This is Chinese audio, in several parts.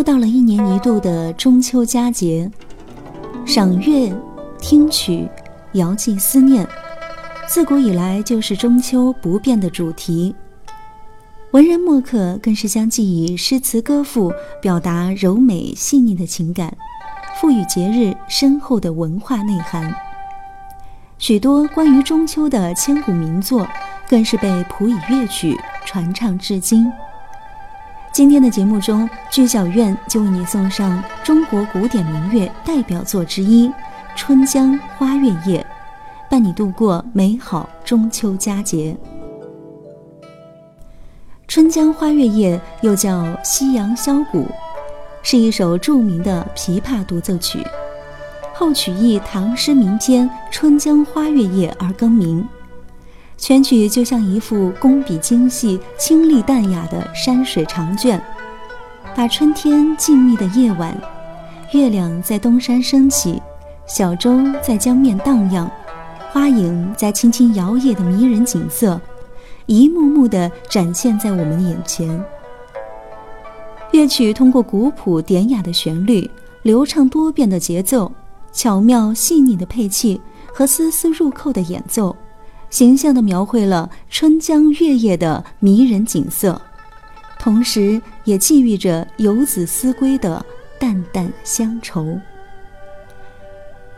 又到了一年一度的中秋佳节，赏月、听曲、遥寄思念，自古以来就是中秋不变的主题。文人墨客更是将寄以诗词歌赋，表达柔美细腻的情感，赋予节日深厚的文化内涵。许多关于中秋的千古名作，更是被谱以乐曲传唱至今。今天的节目中，剧小院就为你送上中国古典民乐代表作之一《春江花月夜》，伴你度过美好中秋佳节。《春江花月夜》又叫《夕阳箫鼓》，是一首著名的琵琶独奏曲，后取意唐诗名篇《春江花月夜》而更名。全曲就像一幅工笔精细、清丽淡雅的山水长卷，把春天静谧的夜晚，月亮在东山升起，小舟在江面荡漾，花影在轻轻摇曳的迷人景色。一幕幕地展现在我们眼前。乐曲通过古朴典雅的旋律、流畅多变的节奏、巧妙细腻的配器和丝丝入扣的演奏，形象地描绘了春江月夜的迷人景色，同时也寄寓着游子思归的淡淡乡愁。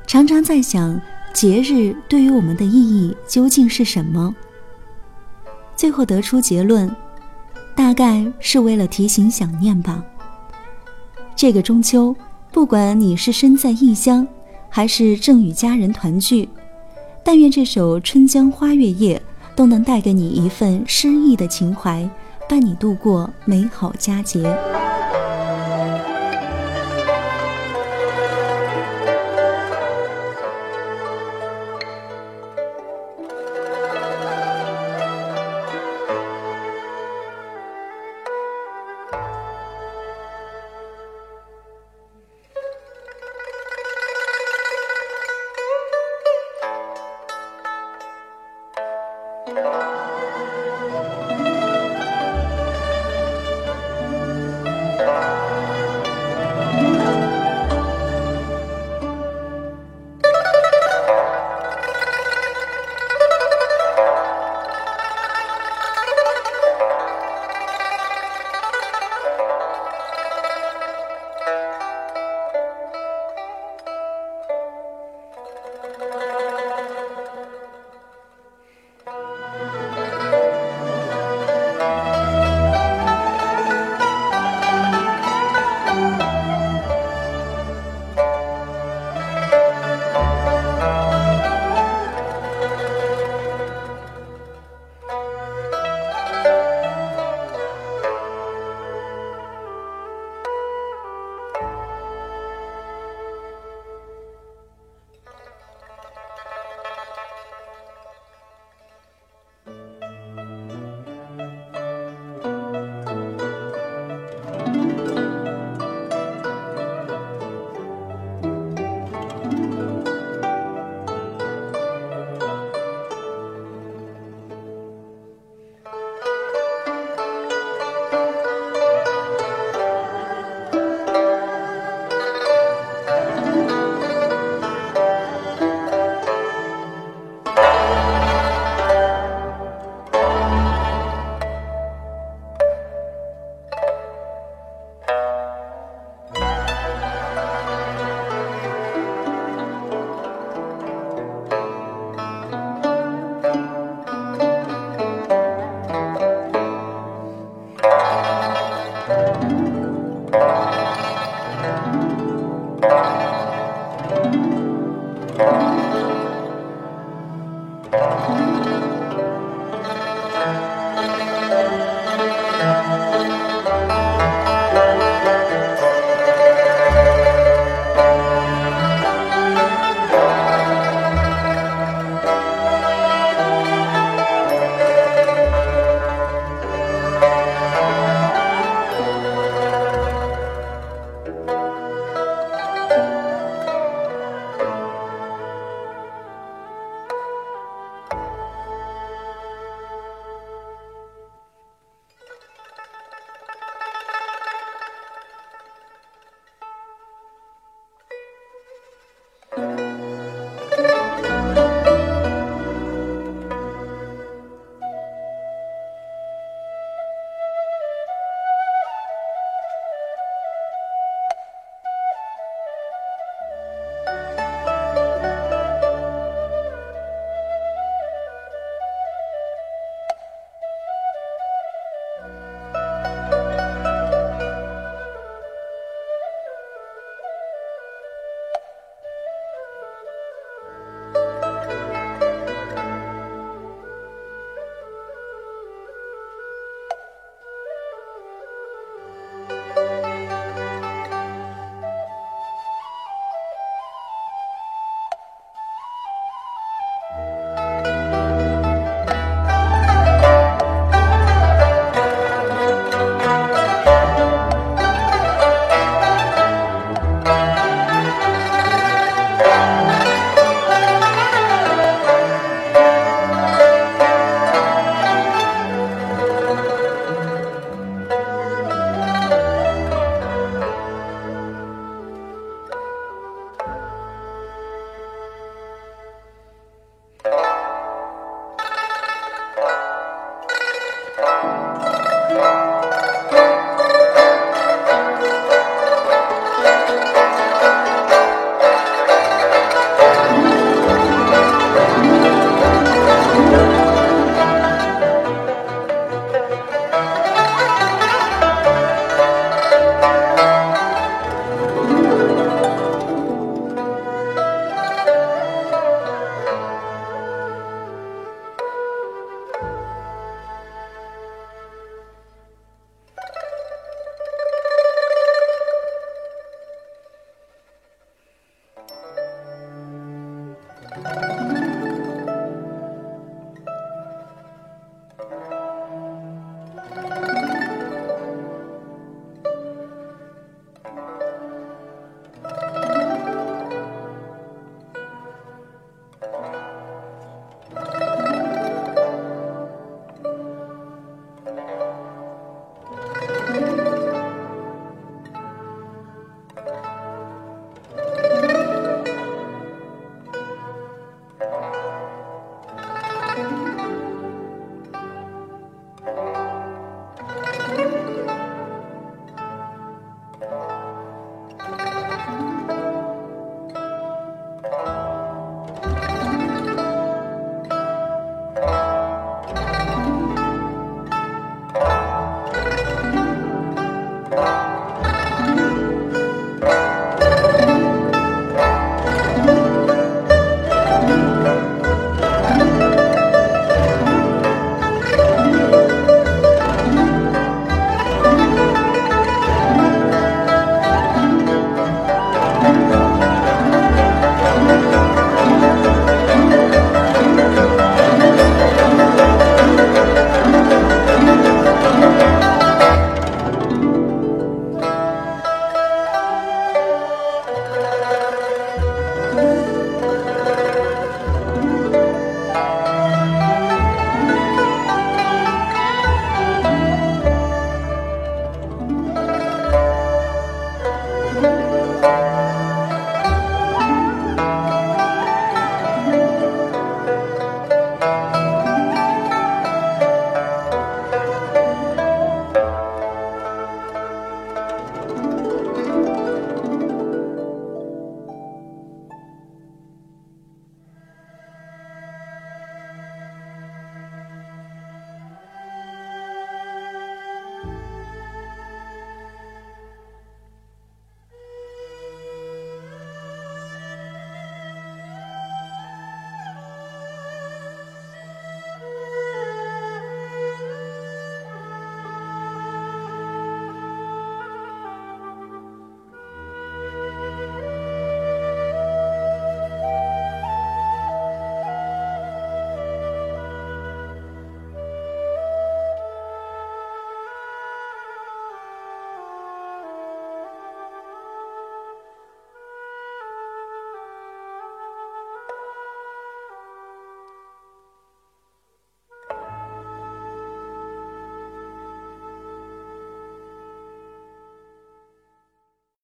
常常在想，节日对于我们的意义究竟是什么？最后得出结论，大概是为了提醒想念吧。这个中秋，不管你是身在异乡，还是正与家人团聚，但愿这首《春江花月夜》都能带给你一份诗意的情怀，伴你度过美好佳节。